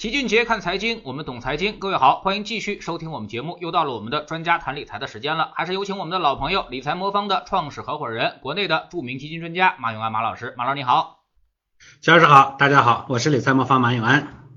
齐俊杰看财经，我们懂财经。各位好，欢迎继续收听我们节目。又到了我们的专家谈理财的时间了，还是有请我们的老朋友理财魔方的创始合伙人，国内的著名基金专家马永安马老师。马老师你好，肖老师好，大家好，我是理财魔方马永安。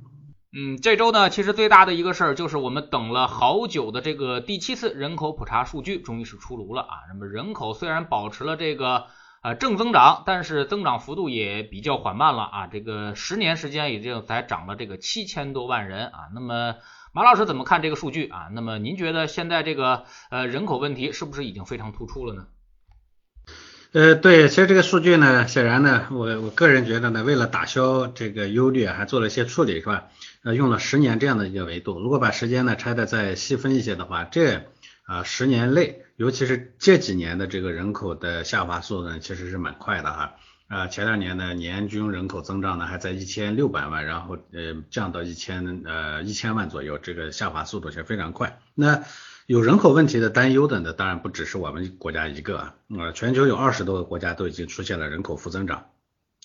嗯，这周呢，其实最大的一个事儿就是我们等了好久的这个第七次人口普查数据终于是出炉了啊。那么人口虽然保持了这个。啊，正增长，但是增长幅度也比较缓慢了啊。这个十年时间已经才涨了这个七千多万人啊。那么马老师怎么看这个数据啊？那么您觉得现在这个呃人口问题是不是已经非常突出了呢？呃，对，其实这个数据呢，显然呢，我我个人觉得呢，为了打消这个忧虑，还做了一些处理，是吧？呃，用了十年这样的一个维度。如果把时间呢拆的再细分一些的话，这啊十年内。尤其是这几年的这个人口的下滑速度呢，其实是蛮快的哈。啊，前两年呢，年均人口增长呢还在一千六百万，然后呃降到一千呃一千万左右，这个下滑速度是非常快。那有人口问题的担忧的呢，当然不只是我们国家一个啊，呃，全球有二十多个国家都已经出现了人口负增长。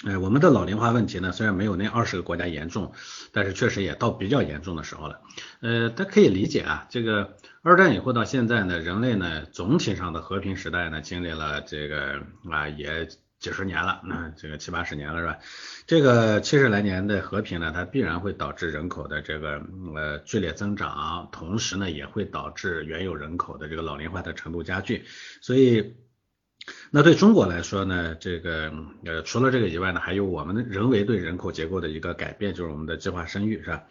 哎，我们的老龄化问题呢，虽然没有那二十个国家严重，但是确实也到比较严重的时候了。呃，大家可以理解啊，这个二战以后到现在呢，人类呢总体上的和平时代呢，经历了这个啊也几十年了，那这个七八十年了是吧？这个七十来年的和平呢，它必然会导致人口的这个呃剧烈增长，同时呢也会导致原有人口的这个老龄化的程度加剧，所以。那对中国来说呢，这个呃除了这个以外呢，还有我们人为对人口结构的一个改变，就是我们的计划生育，是吧？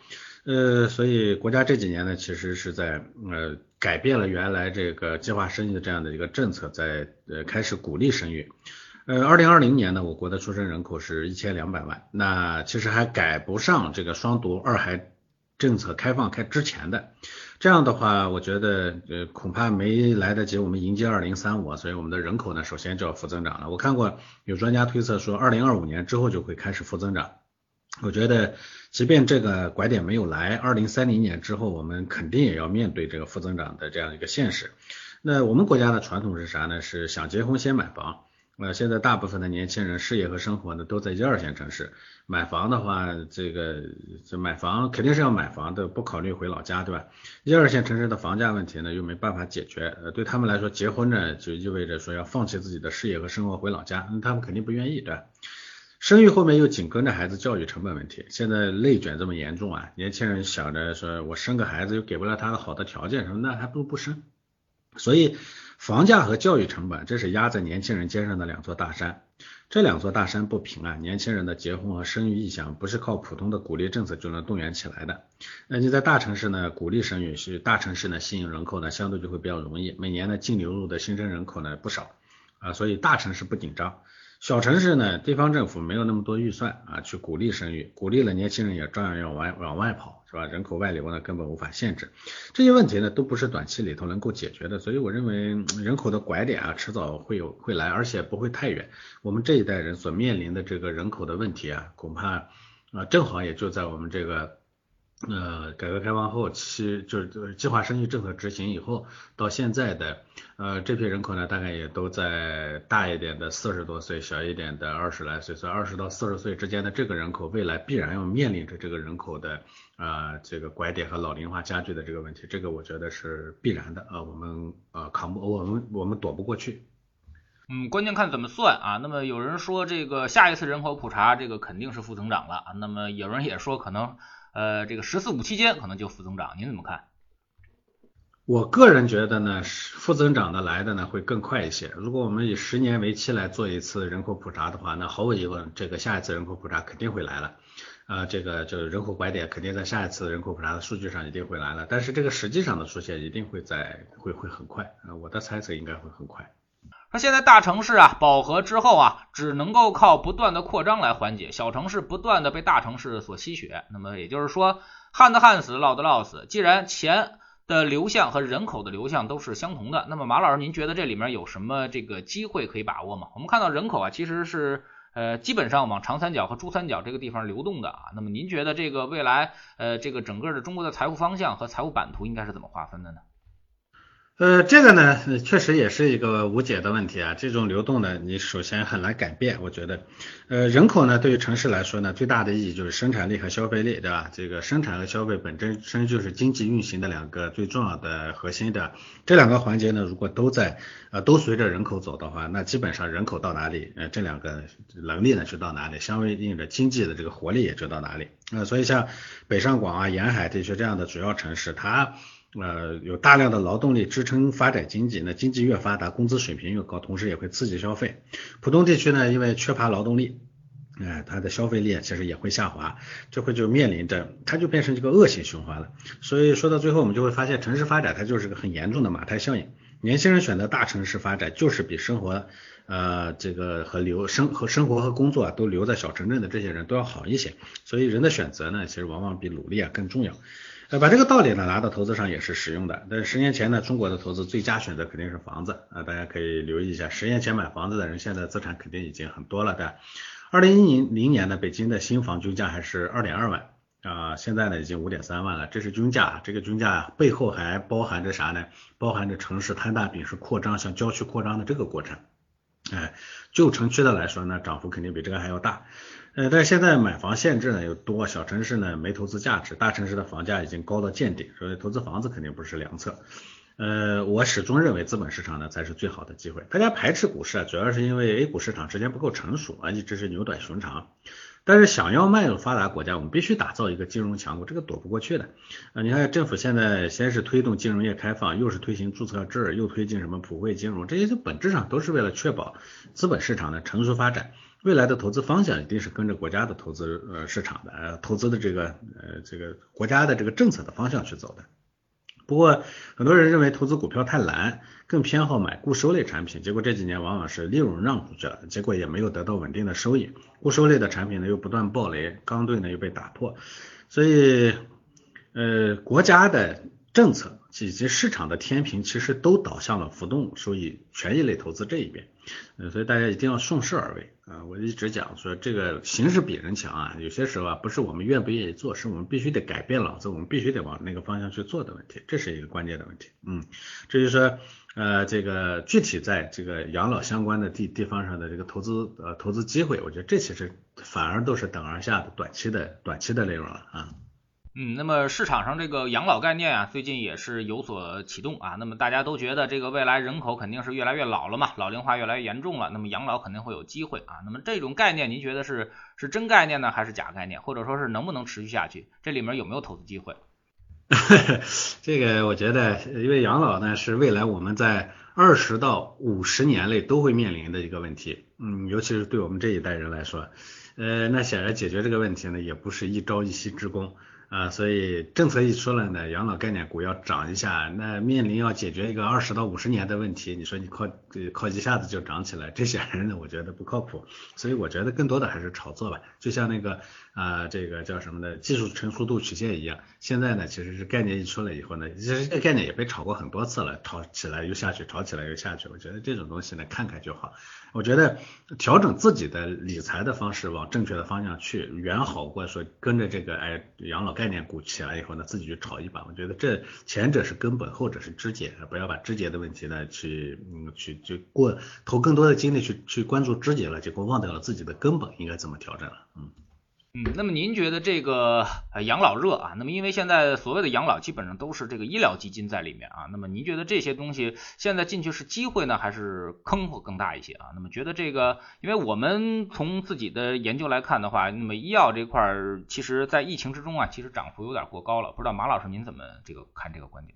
呃，所以国家这几年呢，其实是在呃改变了原来这个计划生育的这样的一个政策，在呃开始鼓励生育。呃，二零二零年呢，我国的出生人口是一千两百万，那其实还赶不上这个双独二孩政策开放开之前的。这样的话，我觉得呃恐怕没来得及我们迎接二零三五，所以我们的人口呢首先就要负增长了。我看过有专家推测说，二零二五年之后就会开始负增长。我觉得即便这个拐点没有来，二零三零年之后我们肯定也要面对这个负增长的这样一个现实。那我们国家的传统是啥呢？是想结婚先买房。呃，现在大部分的年轻人事业和生活呢都在一二线城市，买房的话，这个这买房肯定是要买房的，不考虑回老家，对吧？一二线城市的房价问题呢又没办法解决，呃，对他们来说，结婚呢就意味着说要放弃自己的事业和生活回老家，那他们肯定不愿意，对吧？生育后面又紧跟着孩子教育成本问题，现在内卷这么严重啊，年轻人想着说我生个孩子又给不了他的好的条件，什么那还不如不生，所以。房价和教育成本，这是压在年轻人肩上的两座大山。这两座大山不平啊，年轻人的结婚和生育意向不是靠普通的鼓励政策就能动员起来的。那你在大城市呢，鼓励生育是大城市呢吸引人口呢相对就会比较容易，每年呢净流入的新生人口呢不少啊，所以大城市不紧张。小城市呢，地方政府没有那么多预算啊，去鼓励生育，鼓励了年轻人也照样要往往外跑，是吧？人口外流呢，根本无法限制。这些问题呢，都不是短期里头能够解决的，所以我认为人口的拐点啊，迟早会有会来，而且不会太远。我们这一代人所面临的这个人口的问题啊，恐怕啊，正好也就在我们这个。呃，改革开放后期就是计划生育政策执行以后，到现在的呃这批人口呢，大概也都在大一点的四十多岁，小一点的二十来岁，所以二十到四十岁之间的这个人口，未来必然要面临着这个人口的啊这个拐点和老龄化加剧的这个问题，这个我觉得是必然的啊，我们呃扛不，我们我们躲不过去。嗯，关键看怎么算啊。那么有人说这个下一次人口普查这个肯定是负增长了，那么有人也说可能。呃，这个“十四五”期间可能就负增长，您怎么看？我个人觉得呢，负增长的来的呢会更快一些。如果我们以十年为期来做一次人口普查的话，那毫无疑问，这个下一次人口普查肯定会来了。啊，这个就是人口拐点肯定在下一次人口普查的数据上一定会来了。但是这个实际上的出现一定会在会会很快啊，我的猜测应该会很快。那现在大城市啊饱和之后啊，只能够靠不断的扩张来缓解，小城市不断的被大城市所吸血。那么也就是说，旱的旱死，涝的涝死。既然钱的流向和人口的流向都是相同的，那么马老师，您觉得这里面有什么这个机会可以把握吗？我们看到人口啊，其实是呃基本上往长三角和珠三角这个地方流动的啊。那么您觉得这个未来呃这个整个的中国的财富方向和财务版图应该是怎么划分的呢？呃，这个呢，确实也是一个无解的问题啊。这种流动呢，你首先很难改变。我觉得，呃，人口呢，对于城市来说呢，最大的意义就是生产力和消费力，对吧？这个生产和消费本身身就是经济运行的两个最重要的核心的。这两个环节呢，如果都在，呃，都随着人口走的话，那基本上人口到哪里，呃，这两个能力呢就到哪里，相对应的经济的这个活力也就到哪里。呃，所以像北上广啊、沿海地区这样的主要城市，它呃，有大量的劳动力支撑发展经济，那经济越发达，工资水平越高，同时也会刺激消费。浦东地区呢，因为缺乏劳动力，哎，它的消费力其实也会下滑，就会就面临着，它就变成这个恶性循环了。所以说到最后，我们就会发现，城市发展它就是个很严重的马太效应。年轻人选择大城市发展，就是比生活，呃，这个和留生和生活和工作都留在小城镇的这些人都要好一些。所以人的选择呢，其实往往比努力啊更重要。呃，把这个道理呢拿到投资上也是实用的。但是十年前呢，中国的投资最佳选择肯定是房子啊，大家可以留意一下，十年前买房子的人，现在资产肯定已经很多了的。二零一零年呢，北京的新房均价还是二点二万啊，现在呢已经五点三万了，这是均价，这个均价背后还包含着啥呢？包含着城市摊大饼式扩张，向郊区扩张的这个过程。哎，旧城区的来说呢，涨幅肯定比这个还要大。呃，但是现在买房限制呢又多，小城市呢没投资价值，大城市的房价已经高到见顶，所以投资房子肯定不是良策。呃，我始终认为资本市场呢才是最好的机会。大家排斥股市啊，主要是因为 A 股市场之间不够成熟啊，一直是牛短熊长。但是想要迈入发达国家，我们必须打造一个金融强国，这个躲不过去的。啊，你看政府现在先是推动金融业开放，又是推行注册制，又推进什么普惠金融，这些就本质上都是为了确保资本市场的成熟发展。未来的投资方向一定是跟着国家的投资呃市场的呃投资的这个呃这个国家的这个政策的方向去走的。不过很多人认为投资股票太难，更偏好买固收类产品，结果这几年往往是利润让出去了，结果也没有得到稳定的收益。固收类的产品呢又不断暴雷，刚兑呢又被打破，所以呃国家的政策以及市场的天平其实都倒向了浮动收益权益类投资这一边。呃，所以大家一定要顺势而为啊！我一直讲说，这个形势比人强啊，有些时候啊，不是我们愿不愿意做，是我们必须得改变脑子，我们必须得往那个方向去做的问题，这是一个关键的问题。嗯，至于说呃，这个具体在这个养老相关的地地方上的这个投资呃投资机会，我觉得这其实反而都是等而下的短期的短期的内容了啊。嗯，那么市场上这个养老概念啊，最近也是有所启动啊。那么大家都觉得这个未来人口肯定是越来越老了嘛，老龄化越来越严重了，那么养老肯定会有机会啊。那么这种概念，您觉得是是真概念呢，还是假概念？或者说是能不能持续下去？这里面有没有投资机会？这个我觉得，因为养老呢是未来我们在二十到五十年内都会面临的一个问题。嗯，尤其是对我们这一代人来说，呃，那显然解决这个问题呢，也不是一朝一夕之功。啊，所以政策一出来呢，养老概念股要涨一下，那面临要解决一个二十到五十年的问题，你说你靠靠一下子就涨起来，这显然呢，我觉得不靠谱。所以我觉得更多的还是炒作吧，就像那个啊，这个叫什么的技术成熟度曲线一样。现在呢，其实是概念一出来以后呢，其实这概念也被炒过很多次了，炒起来又下去，炒起来又下去。我觉得这种东西呢，看看就好。我觉得调整自己的理财的方式往正确的方向去，远好过说跟着这个哎养老概念股起来以后呢，自己去炒一把。我觉得这前者是根本，后者是枝节，不要把枝节的问题呢去嗯去就过投更多的精力去去关注枝节了，结果忘掉了自己的根本应该怎么调整了，嗯。嗯，那么您觉得这个呃养老热啊，那么因为现在所谓的养老基本上都是这个医疗基金在里面啊，那么您觉得这些东西现在进去是机会呢，还是坑会更大一些啊？那么觉得这个，因为我们从自己的研究来看的话，那么医药这块儿其实在疫情之中啊，其实涨幅有点过高了，不知道马老师您怎么这个看这个观点？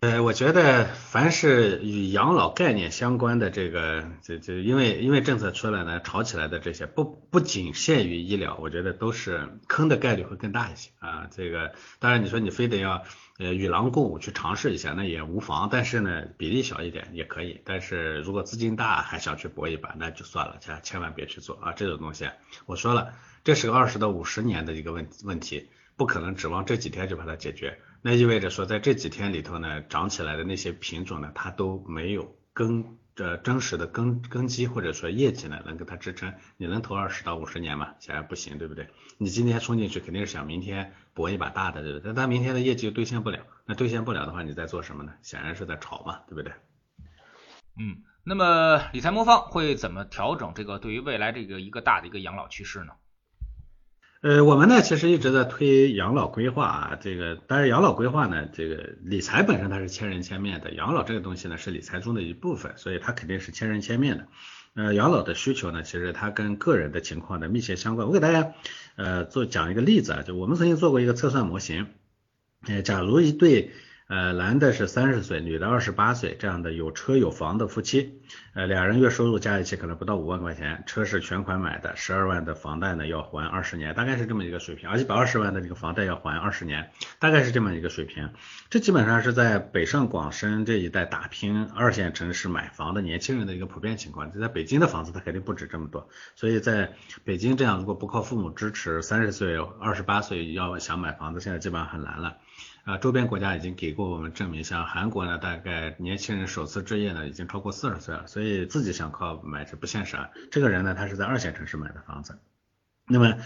呃，我觉得凡是与养老概念相关的这个，这这因为因为政策出来呢，炒起来的这些不不仅限于医疗，我觉得都是坑的概率会更大一些啊。这个当然你说你非得要呃与狼共舞去尝试一下，那也无妨，但是呢比例小一点也可以。但是如果资金大还想去搏一把，那就算了，千千万别去做啊。这种东西我说了，这是个二十到五十年的一个问问题，不可能指望这几天就把它解决。那意味着说，在这几天里头呢，涨起来的那些品种呢，它都没有根这真实的根根基或者说业绩呢，能给它支撑，你能投二十到五十年吗？显然不行，对不对？你今天冲进去肯定是想明天搏一把大的，对不对？但明天的业绩又兑现不了，那兑现不了的话，你在做什么呢？显然是在炒嘛，对不对？嗯，那么理财魔方会怎么调整这个对于未来这个一个大的一个养老趋势呢？呃，我们呢其实一直在推养老规划啊，这个但是养老规划呢，这个理财本身它是千人千面的，养老这个东西呢是理财中的一部分，所以它肯定是千人千面的。呃，养老的需求呢，其实它跟个人的情况呢密切相关。我给大家呃做讲一个例子啊，就我们曾经做过一个测算模型，呃，假如一对呃，男的是三十岁，女的二十八岁，这样的有车有房的夫妻，呃，俩人月收入加一起可能不到五万块钱，车是全款买的，十二万的房贷呢要还二十年，大概是这么一个水平，而一百二十万的这个房贷要还二十年，大概是这么一个水平。这基本上是在北上广深这一带打拼二线城市买房的年轻人的一个普遍情况。就在北京的房子，它肯定不止这么多，所以在北京这样如果不靠父母支持，三十岁、二十八岁要想买房子，现在基本上很难了。啊，周边国家已经给过我们证明，像韩国呢，大概年轻人首次置业呢已经超过四十岁了，所以自己想靠买是不现实啊。这个人呢，他是在二线城市买的房子，那么。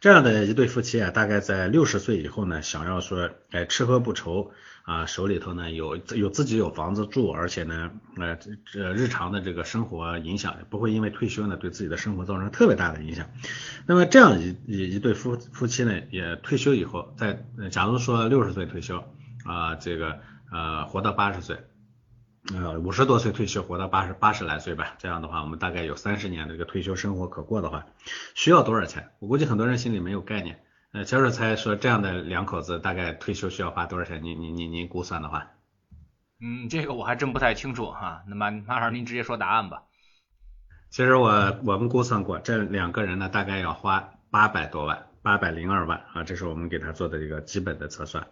这样的一对夫妻啊，大概在六十岁以后呢，想要说，哎，吃喝不愁啊，手里头呢有有自己有房子住，而且呢，呃，这这日常的这个生活影响不会因为退休呢对自己的生活造成特别大的影响。那么这样一一一对夫夫妻呢，也退休以后，在假如说六十岁退休啊，这个呃活到八十岁。呃，五十多岁退休，活到八十八十来岁吧。这样的话，我们大概有三十年的这个退休生活可过的话，需要多少钱？我估计很多人心里没有概念。呃，小水才说这样的两口子大概退休需要花多少钱？您您您您估算的话？嗯，这个我还真不太清楚哈。那么马老师您直接说答案吧。其实我我们估算过，这两个人呢大概要花八百多万，八百零二万啊，这是我们给他做的一个基本的测算。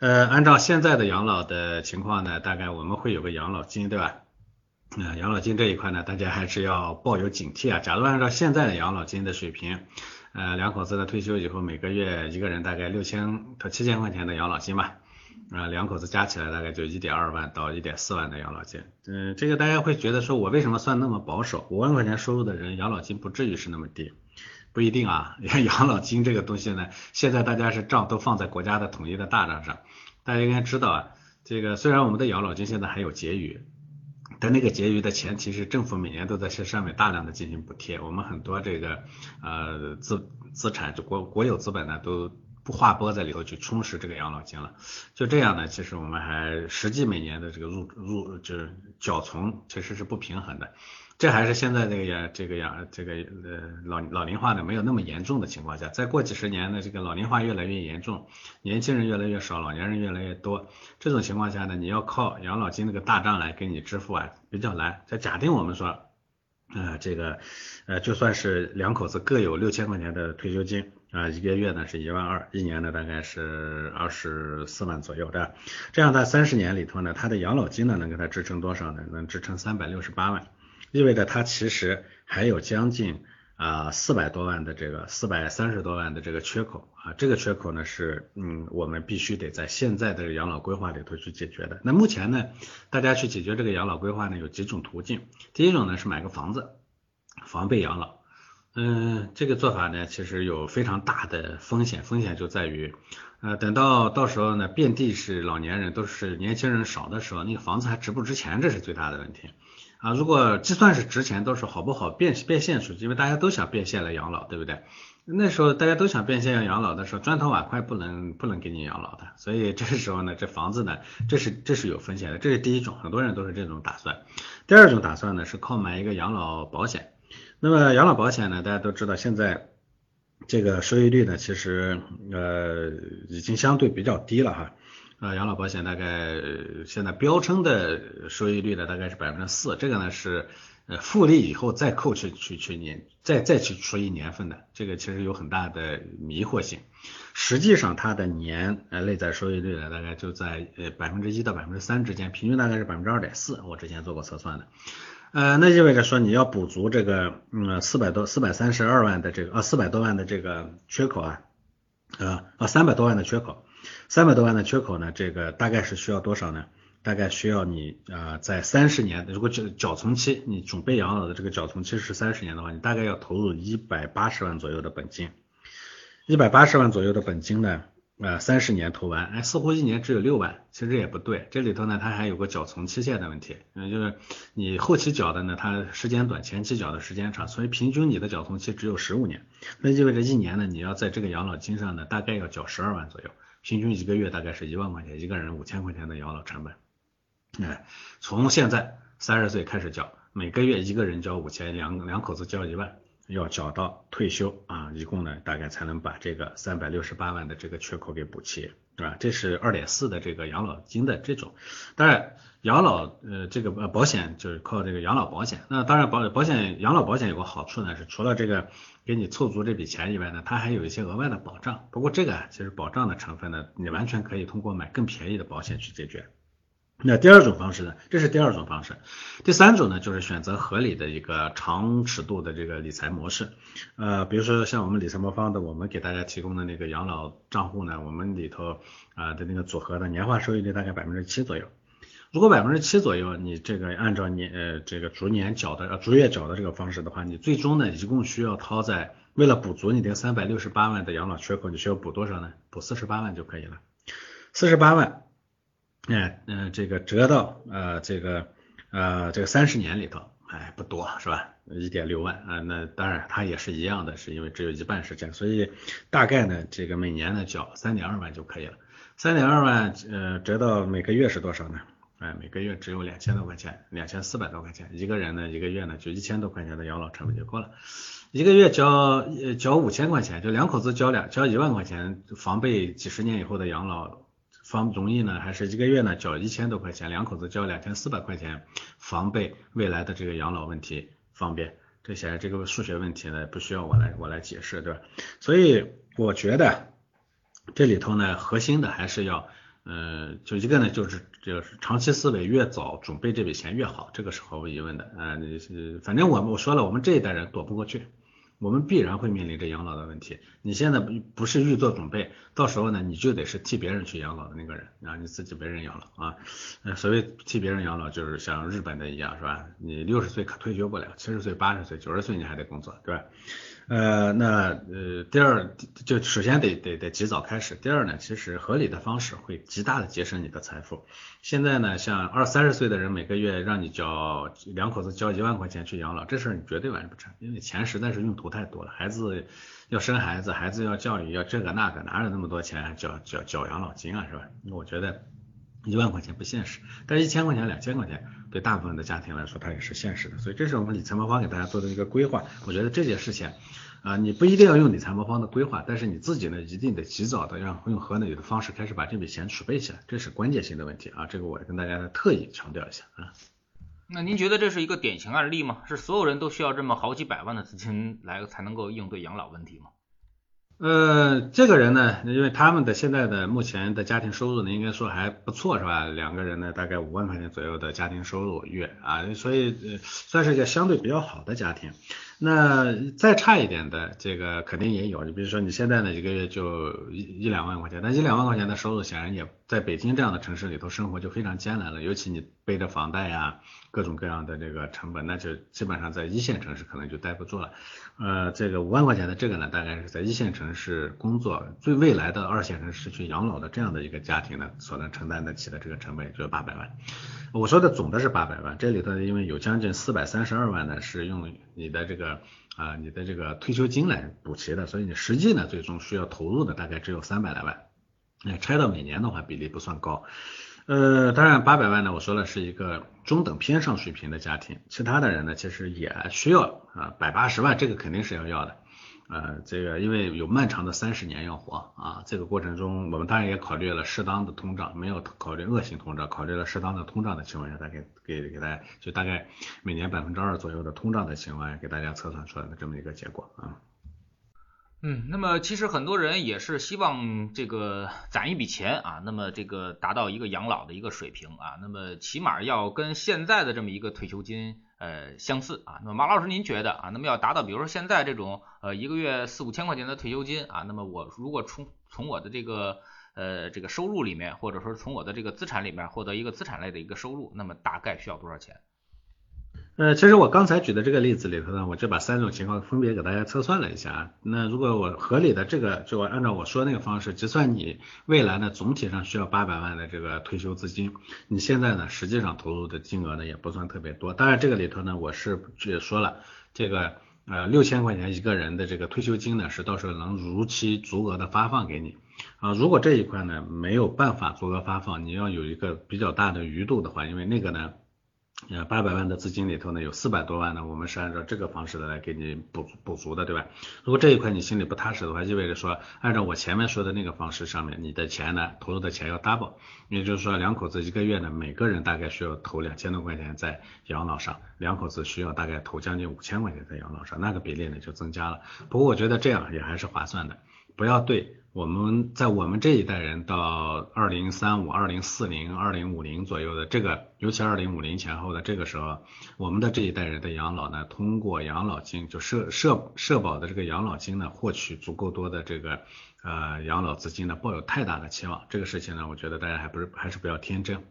呃，按照现在的养老的情况呢，大概我们会有个养老金，对吧？呃，养老金这一块呢，大家还是要抱有警惕啊。假如按照现在的养老金的水平，呃，两口子呢退休以后，每个月一个人大概六千到七千块钱的养老金吧，啊，两口子加起来大概就一点二万到一点四万的养老金。嗯，这个大家会觉得说，我为什么算那么保守？五万块钱收入的人，养老金不至于是那么低。不一定啊，养老金这个东西呢，现在大家是账都放在国家的统一的大账上。大家应该知道啊，这个虽然我们的养老金现在还有结余，但那个结余的前提是政府每年都在这上面大量的进行补贴。我们很多这个呃资资产就国国有资本呢都不划拨在里头去充实这个养老金了。就这样呢，其实我们还实际每年的这个入入就是缴存其实是不平衡的。这还是现在这个养这个养这个呃老老龄化呢没有那么严重的情况下，再过几十年呢，这个老龄化越来越严重，年轻人越来越少，老年人越来越多，这种情况下呢，你要靠养老金那个大账来给你支付啊，比较难。再假定我们说，呃这个呃就算是两口子各有六千块钱的退休金啊，一个月呢是一万二，一年呢大概是二十四万左右的，这样在三十年里头呢，他的养老金呢能给他支撑多少呢？能支撑三百六十八万。意味着它其实还有将近啊四百多万的这个四百三十多万的这个缺口啊，这个缺口呢是嗯我们必须得在现在的养老规划里头去解决的。那目前呢，大家去解决这个养老规划呢有几种途径。第一种呢是买个房子，防备养老。嗯，这个做法呢其实有非常大的风险，风险就在于呃等到到时候呢遍地是老年人，都是年轻人少的时候，那个房子还值不值钱，这是最大的问题。啊，如果就算是值钱，都是好不好变变现出去，因为大家都想变现来养老，对不对？那时候大家都想变现要养老的时候，砖头瓦块不能不能给你养老的，所以这时候呢，这房子呢，这是这是有风险的，这是第一种，很多人都是这种打算。第二种打算呢，是靠买一个养老保险。那么养老保险呢，大家都知道，现在这个收益率呢，其实呃已经相对比较低了哈。啊，养老保险大概现在标称的收益率呢，大概是百分之四，这个呢是呃复利以后再扣去去去年再再去除以年份的，这个其实有很大的迷惑性。实际上它的年呃内在收益率呢，大概就在呃百分之一到百分之三之间，平均大概是百分之二点四，我之前做过测算的。呃，那意味着说你要补足这个嗯四百多四百三十二万的这个啊四百多万的这个缺口啊，啊啊三百多万的缺口。三百多万的缺口呢，这个大概是需要多少呢？大概需要你啊在三十年，如果缴缴存期，你准备养老的这个缴存期是三十年的话，你大概要投入一百八十万左右的本金，一百八十万左右的本金呢。呃，三十年投完，哎，似乎一年只有六万，其实也不对。这里头呢，它还有个缴存期限的问题，嗯，就是你后期缴的呢，它时间短，前期缴的时间长，所以平均你的缴存期只有十五年，那意味着一年呢，你要在这个养老金上呢，大概要缴十二万左右，平均一个月大概是一万块钱，一个人五千块钱的养老成本。哎，从现在三十岁开始交，每个月一个人交五千，两两口子交一万。要缴到退休啊，一共呢大概才能把这个三百六十八万的这个缺口给补齐，是吧？这是二点四的这个养老金的这种，当然养老呃这个呃保险就是靠这个养老保险，那当然保保险养老保险有个好处呢是除了这个给你凑足这笔钱以外呢，它还有一些额外的保障，不过这个其实保障的成分呢，你完全可以通过买更便宜的保险去解决。那第二种方式呢？这是第二种方式。第三种呢，就是选择合理的一个长尺度的这个理财模式。呃，比如说像我们理财魔方的，我们给大家提供的那个养老账户呢，我们里头啊的那个组合的年化收益率大概百分之七左右。如果百分之七左右，你这个按照年呃这个逐年缴的呃逐月缴的这个方式的话，你最终呢一共需要掏在为了补足你这三百六十八万的养老缺口，你需要补多少呢？补四十八万就可以了。四十八万。哎，嗯，这个折到呃，这个呃，这个三十年里头，哎，不多是吧？一点六万啊，那当然它也是一样的，是因为只有一半时间，所以大概呢，这个每年呢缴三点二万就可以了。三点二万，呃，折到每个月是多少呢？哎，每个月只有两千多块钱，两千四百多块钱，一个人呢一个月呢就一千多块钱的养老成本就够了。一个月交呃交五千块钱，就两口子交两交一万块钱，防备几十年以后的养老。方容易呢，还是一个月呢交一千多块钱，两口子交两千四百块钱，防备未来的这个养老问题方便。这些这个数学问题呢，不需要我来我来解释，对吧？所以我觉得这里头呢，核心的还是要，呃，就一个呢，就是就是长期思维，越早准备这笔钱越好，这个是毫无疑问的。啊，是反正我我说了，我们这一代人躲不过去。我们必然会面临着养老的问题。你现在不不是预做准备，到时候呢，你就得是替别人去养老的那个人，然后你自己没人养老啊。呃，所谓替别人养老，就是像日本的一样，是吧？你六十岁可退休不了，七十岁、八十岁、九十岁你还得工作，对吧？呃，那呃，第二就首先得得得及早开始。第二呢，其实合理的方式会极大的节省你的财富。现在呢，像二三十岁的人每个月让你交两口子交一万块钱去养老，这事儿你绝对完不成，因为钱实在是用途太多了。孩子要生孩子，孩子要教育，要这个那个，哪有那么多钱交交交养老金啊，是吧？我觉得。一万块钱不现实，但是一千块钱、两千块钱对大部分的家庭来说，它也是现实的。所以这是我们理财魔方给大家做的一个规划。我觉得这件事情啊，你不一定要用理财魔方的规划，但是你自己呢，一定得及早的让用合理的方式开始把这笔钱储备起来，这是关键性的问题啊。这个我跟大家特意强调一下啊。那您觉得这是一个典型案例吗？是所有人都需要这么好几百万的资金来才能够应对养老问题吗？呃，这个人呢，因为他们的现在的目前的家庭收入呢，应该说还不错，是吧？两个人呢，大概五万块钱左右的家庭收入月啊，所以算是一个相对比较好的家庭。那再差一点的，这个肯定也有。你比如说你现在呢，一个月就一一两万块钱，那一两万块钱的收入，显然也在北京这样的城市里头生活就非常艰难了。尤其你背着房贷呀，各种各样的这个成本，那就基本上在一线城市可能就待不住了。呃，这个五万块钱的这个呢，大概是在一线城市工作，最未来的二线城市去养老的这样的一个家庭呢，所能承担得起的这个成本就是八百万。我说的总的是八百万，这里头因为有将近四百三十二万呢是用你的这个啊你的这个退休金来补齐的，所以你实际呢最终需要投入的大概只有三百来万，那拆到每年的话比例不算高，呃当然八百万呢我说了是一个中等偏上水平的家庭，其他的人呢其实也需要啊百八十万这个肯定是要要的。呃，这个因为有漫长的三十年要活啊，这个过程中我们当然也考虑了适当的通胀，没有考虑恶性通胀，考虑了适当的通胀的情况下，再给给给大家就大概每年百分之二左右的通胀的情况下，给大家测算出来的这么一个结果啊。嗯那么其实很多人也是希望这个攒一笔钱啊，那么这个达到一个养老的一个水平啊，那么起码要跟现在的这么一个退休金。呃，相似啊，那么马老师您觉得啊，那么要达到比如说现在这种呃一个月四五千块钱的退休金啊，那么我如果从从我的这个呃这个收入里面，或者说从我的这个资产里面获得一个资产类的一个收入，那么大概需要多少钱？呃，其实我刚才举的这个例子里头呢，我就把三种情况分别给大家测算了一下啊。那如果我合理的这个，就按照我说那个方式计算，你未来呢总体上需要八百万的这个退休资金，你现在呢实际上投入的金额呢也不算特别多。当然这个里头呢，我是也说了，这个呃六千块钱一个人的这个退休金呢，是到时候能如期足额的发放给你啊。如果这一块呢没有办法足额发放，你要有一个比较大的余度的话，因为那个呢。呃，八百万的资金里头呢，有四百多万呢，我们是按照这个方式的来给你补补足的，对吧？如果这一块你心里不踏实的话，意味着说，按照我前面说的那个方式上面，你的钱呢，投入的钱要 double，也就是说，两口子一个月呢，每个人大概需要投两千多块钱在养老上，两口子需要大概投将近五千块钱在养老上，那个比例呢就增加了。不过我觉得这样也还是划算的，不要对。我们在我们这一代人到二零三五、二零四零、二零五零左右的这个，尤其二零五零前后的这个时候，我们的这一代人的养老呢，通过养老金就社社社保的这个养老金呢，获取足够多的这个呃养老资金呢，抱有太大的期望，这个事情呢，我觉得大家还不是还是不要天真。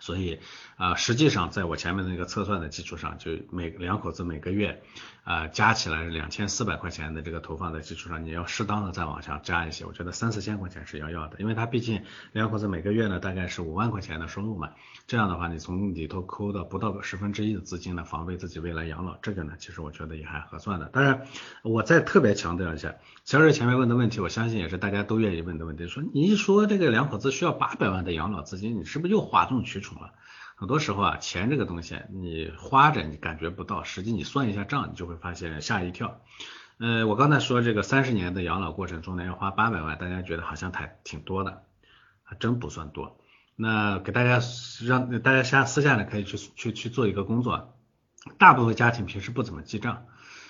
所以啊，实际上在我前面那个测算的基础上，就每两口子每个月啊加起来两千四百块钱的这个投放的基础上，你要适当的再往下加一些，我觉得三四千块钱是要要的，因为他毕竟两口子每个月呢大概是五万块钱的收入嘛，这样的话你从里头抠的不到个十分之一的资金呢，防备自己未来养老，这个呢其实我觉得也还合算的。当然，我再特别强调一下，小瑞前面问的问题，我相信也是大家都愿意问的问题，说你一说这个两口子需要八百万的养老资金，你是不是又哗众取宠？了，很多时候啊，钱这个东西，你花着你感觉不到，实际你算一下账，你就会发现吓一跳。呃，我刚才说这个三十年的养老过程中呢，要花八百万，大家觉得好像太挺多的，还真不算多。那给大家让大家下私下呢可以去去去做一个工作，大部分家庭平时不怎么记账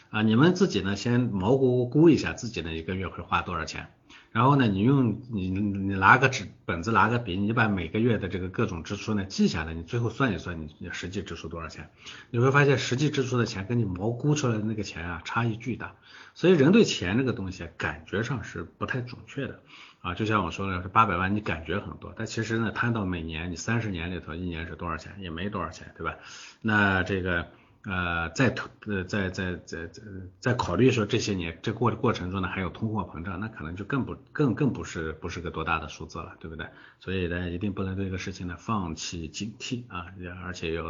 啊，你们自己呢先毛估估一下自己的一个月会花多少钱。然后呢，你用你你拿个纸本子，拿个笔，你把每个月的这个各种支出呢记下来，你最后算一算，你实际支出多少钱？你会发现实际支出的钱跟你毛估出来的那个钱啊差异巨大。所以人对钱这个东西感觉上是不太准确的啊。就像我说的，是八百万，你感觉很多，但其实呢摊到每年你三十年里头，一年是多少钱？也没多少钱，对吧？那这个。呃，在投呃，在在在在在考虑说这些年这过过程中呢，还有通货膨胀，那可能就更不更更不是不是个多大的数字了，对不对？所以大家一定不能对这个事情呢放弃警惕啊，而且要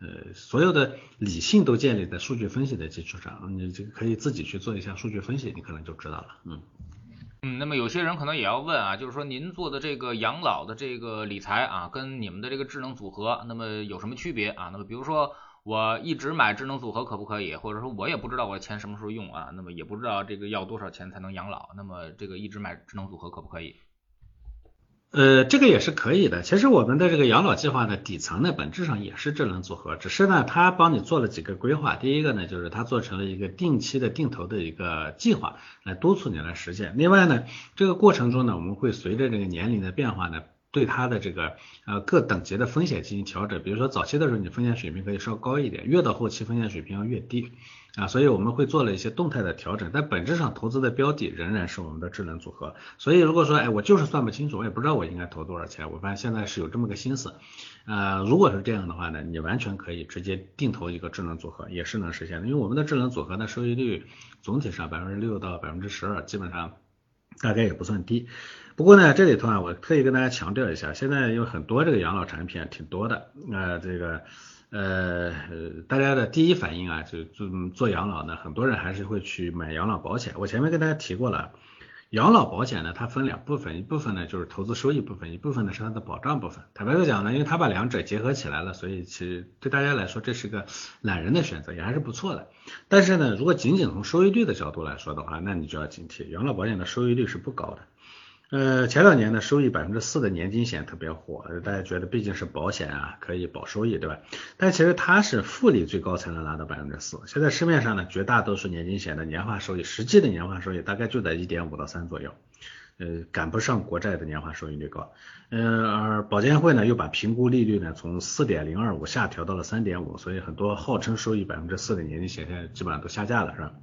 呃所有的理性都建立在数据分析的基础上，你这个可以自己去做一下数据分析，你可能就知道了，嗯嗯。那么有些人可能也要问啊，就是说您做的这个养老的这个理财啊，跟你们的这个智能组合，那么有什么区别啊？那么比如说。我一直买智能组合可不可以？或者说，我也不知道我的钱什么时候用啊？那么也不知道这个要多少钱才能养老？那么这个一直买智能组合可不可以？呃，这个也是可以的。其实我们的这个养老计划呢，底层呢本质上也是智能组合，只是呢它帮你做了几个规划。第一个呢，就是它做成了一个定期的定投的一个计划，来督促你来实现。另外呢，这个过程中呢，我们会随着这个年龄的变化呢。对它的这个呃各等级的风险进行调整，比如说早期的时候你风险水平可以稍高一点，越到后期风险水平要越低啊，所以我们会做了一些动态的调整，但本质上投资的标的仍然是我们的智能组合。所以如果说哎我就是算不清楚，我也不知道我应该投多少钱，我发现现在是有这么个心思，呃如果是这样的话呢，你完全可以直接定投一个智能组合，也是能实现的，因为我们的智能组合的收益率总体上百分之六到百分之十二，基本上大概也不算低。不过呢，这里头啊，我特意跟大家强调一下，现在有很多这个养老产品挺多的，呃，这个呃，大家的第一反应啊，就做做养老呢，很多人还是会去买养老保险。我前面跟大家提过了，养老保险呢，它分两部分，一部分呢就是投资收益部分，一部分呢是它的保障部分。坦白的讲呢，因为它把两者结合起来了，所以其实对大家来说这是个懒人的选择，也还是不错的。但是呢，如果仅仅从收益率的角度来说的话，那你就要警惕，养老保险的收益率是不高的。呃，前两年呢，收益百分之四的年金险特别火，大家觉得毕竟是保险啊，可以保收益，对吧？但其实它是复利最高才能拿到百分之四。现在市面上呢，绝大多数年金险的年化收益，实际的年化收益大概就在一点五到三左右，呃，赶不上国债的年化收益率高。呃，而保监会呢，又把评估利率呢从四点零二五下调到了三点五，所以很多号称收益百分之四的年金险现在基本上都下架了，是吧？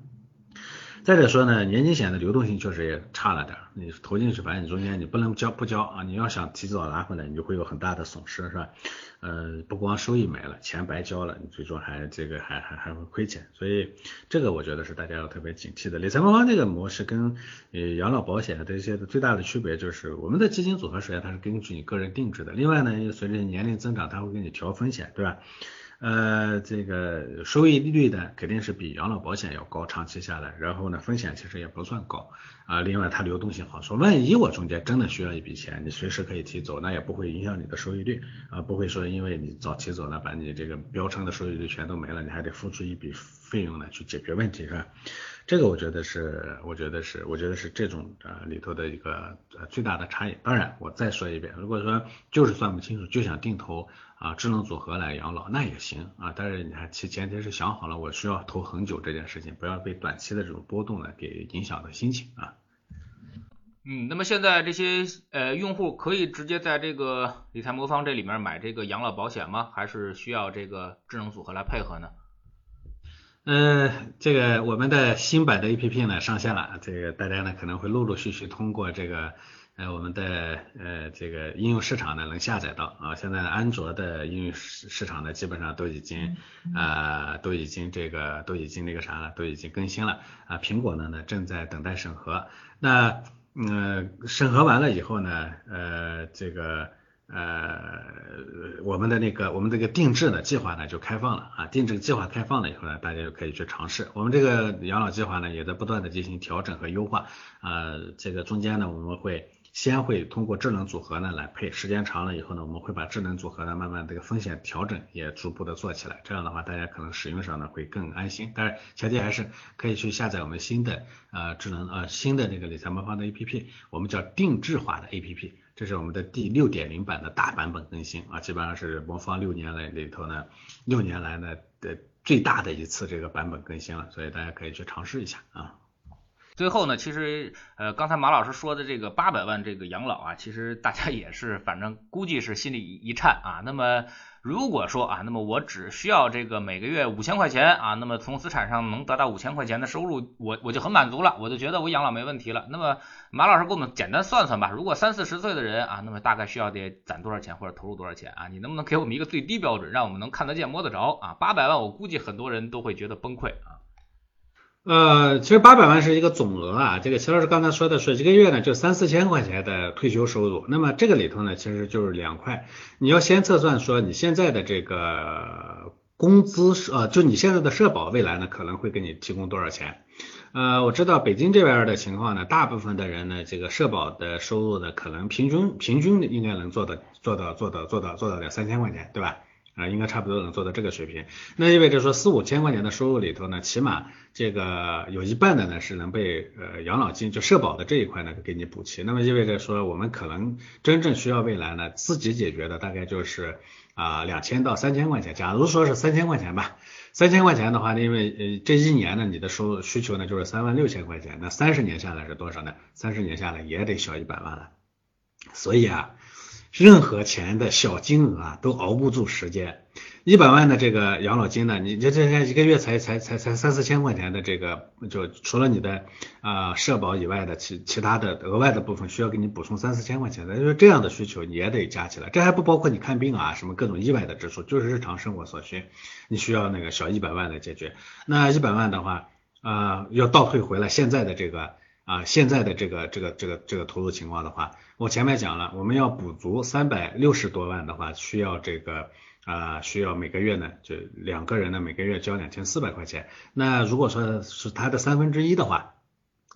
再者说呢，年金险的流动性确实也差了点，你投进去，反正你中间你不能交不交啊，你要想提早拿回来，你就会有很大的损失，是吧？呃，不光收益没了，钱白交了，你最终还这个还还还会亏钱，所以这个我觉得是大家要特别警惕的。理财魔方这个模式跟呃养老保险的这些最大的区别就是，我们的基金组合实际上它是根据你个人定制的，另外呢，随着年龄增长，它会给你调风险，对吧？呃，这个收益率呢，肯定是比养老保险要高，长期下来，然后呢，风险其实也不算高啊。另外，它流动性好，说万一我中间真的需要一笔钱，你随时可以提走，那也不会影响你的收益率啊，不会说因为你早提走了，把你这个标称的收益率全都没了，你还得付出一笔费用呢去解决问题，是吧？这个我觉得是，我觉得是，我觉得是这种呃里头的一个呃最大的差异。当然，我再说一遍，如果说就是算不清楚，就想定投啊智能组合来养老，那也行啊。但是你还其前提是想好了，我需要投很久这件事情，不要被短期的这种波动呢给影响到心情啊。嗯，那么现在这些呃用户可以直接在这个理财魔方这里面买这个养老保险吗？还是需要这个智能组合来配合呢？嗯，这个我们的新版的 A P P 呢上线了，这个大家呢可能会陆陆续续通过这个呃我们的呃这个应用市场呢能下载到啊，现在安卓的应用市市场呢基本上都已经啊都已经这个都已经那个啥了，都已经更新了啊，苹果呢呢正在等待审核，那呃审核完了以后呢呃这个。呃，我们的那个我们这个定制的计划呢就开放了啊，定制计划开放了以后呢，大家就可以去尝试。我们这个养老计划呢也在不断的进行调整和优化啊，这个中间呢我们会先会通过智能组合呢来配，时间长了以后呢，我们会把智能组合呢慢慢这个风险调整也逐步的做起来，这样的话大家可能使用上呢会更安心。但是前提还是可以去下载我们新的呃智能呃新的这个理财魔方的 APP，我们叫定制化的 APP。这是我们的第六点零版的大版本更新啊，基本上是魔方六年来里头呢，六年来呢的最大的一次这个版本更新了，所以大家可以去尝试一下啊。最后呢，其实呃刚才马老师说的这个八百万这个养老啊，其实大家也是反正估计是心里一颤啊。那么如果说啊，那么我只需要这个每个月五千块钱啊，那么从资产上能得到五千块钱的收入，我我就很满足了，我就觉得我养老没问题了。那么马老师给我们简单算算吧，如果三四十岁的人啊，那么大概需要得攒多少钱或者投入多少钱啊？你能不能给我们一个最低标准，让我们能看得见摸得着啊？八百万我估计很多人都会觉得崩溃啊。呃，其实八百万是一个总额啊，这个齐老师刚才说的是一个月呢就三四千块钱的退休收入，那么这个里头呢其实就是两块，你要先测算说你现在的这个工资是呃，就你现在的社保未来呢可能会给你提供多少钱？呃，我知道北京这边的情况呢，大部分的人呢这个社保的收入呢可能平均平均应该能做到做到做到做到做到两三千块钱，对吧？啊，应该差不多能做到这个水平，那意味着说四五千块钱的收入里头呢，起码这个有一半的呢是能被呃养老金就社保的这一块呢给你补齐，那么意味着说我们可能真正需要未来呢自己解决的大概就是啊两千到三千块钱，假如说是三千块钱吧，三千块钱的话，因为呃这一年呢你的收入需求呢就是三万六千块钱，那三十年下来是多少呢？三十年下来也得小一百万了，所以啊。任何钱的小金额啊，都熬不住时间。一百万的这个养老金呢，你这这这一个月才才才才三四千块钱的这个，就除了你的啊社保以外的其其他的额外的部分需要给你补充三四千块钱的，就是这样的需求你也得加起来。这还不包括你看病啊，什么各种意外的支出，就是日常生活所需，你需要那个小一百万来解决。那一百万的话啊，要倒退回来现在的这个。啊，现在的这个这个这个这个投入情况的话，我前面讲了，我们要补足三百六十多万的话，需要这个啊，需要每个月呢，就两个人呢每个月交两千四百块钱。那如果说是他的三分之一的话，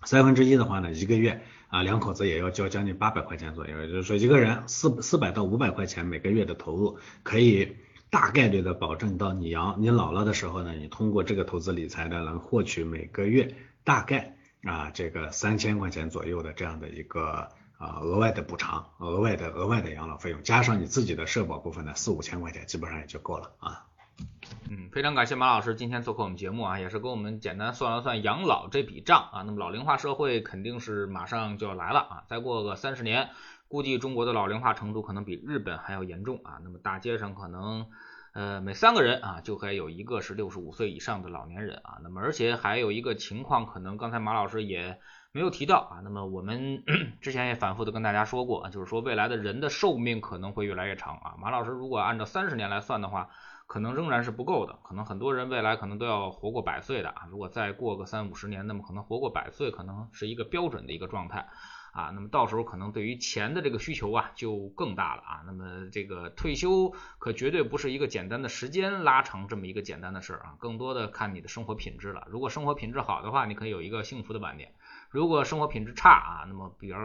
三分之一的话呢，一个月啊两口子也要交将近八百块钱左右，也就是说一个人四四百到五百块钱每个月的投入，可以大概率的保证到你养你老了的时候呢，你通过这个投资理财呢，能获取每个月大概。啊，这个三千块钱左右的这样的一个啊额外的补偿，额外的额外的养老费用，加上你自己的社保部分的四五千块钱，基本上也就够了啊。嗯，非常感谢马老师今天做客我们节目啊，也是给我们简单算了算养老这笔账啊。那么老龄化社会肯定是马上就要来了啊，再过个三十年，估计中国的老龄化程度可能比日本还要严重啊。那么大街上可能。呃，每三个人啊，就该有一个是六十五岁以上的老年人啊。那么，而且还有一个情况，可能刚才马老师也没有提到啊。那么，我们 之前也反复的跟大家说过啊，就是说未来的人的寿命可能会越来越长啊。马老师如果按照三十年来算的话，可能仍然是不够的，可能很多人未来可能都要活过百岁的啊。如果再过个三五十年，那么可能活过百岁，可能是一个标准的一个状态。啊，那么到时候可能对于钱的这个需求啊就更大了啊。那么这个退休可绝对不是一个简单的时间拉长这么一个简单的事儿啊，更多的看你的生活品质了。如果生活品质好的话，你可以有一个幸福的晚年；如果生活品质差啊，那么比如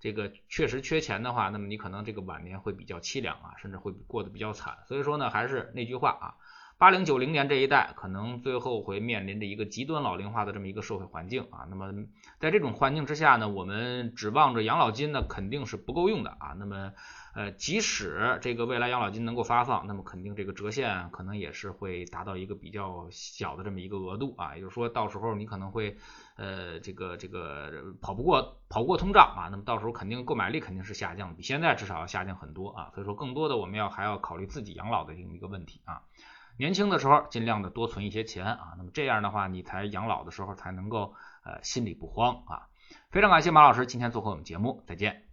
这个确实缺钱的话，那么你可能这个晚年会比较凄凉啊，甚至会过得比较惨。所以说呢，还是那句话啊。八零九零年这一代可能最后会面临着一个极端老龄化的这么一个社会环境啊，那么在这种环境之下呢，我们指望着养老金呢肯定是不够用的啊，那么呃即使这个未来养老金能够发放，那么肯定这个折现可能也是会达到一个比较小的这么一个额度啊，也就是说到时候你可能会呃这个这个跑不过跑不过通胀啊，那么到时候肯定购买力肯定是下降，比现在至少要下降很多啊，所以说更多的我们要还要考虑自己养老的这么一个问题啊。年轻的时候尽量的多存一些钱啊，那么这样的话你才养老的时候才能够呃心里不慌啊。非常感谢马老师今天做客我们节目，再见。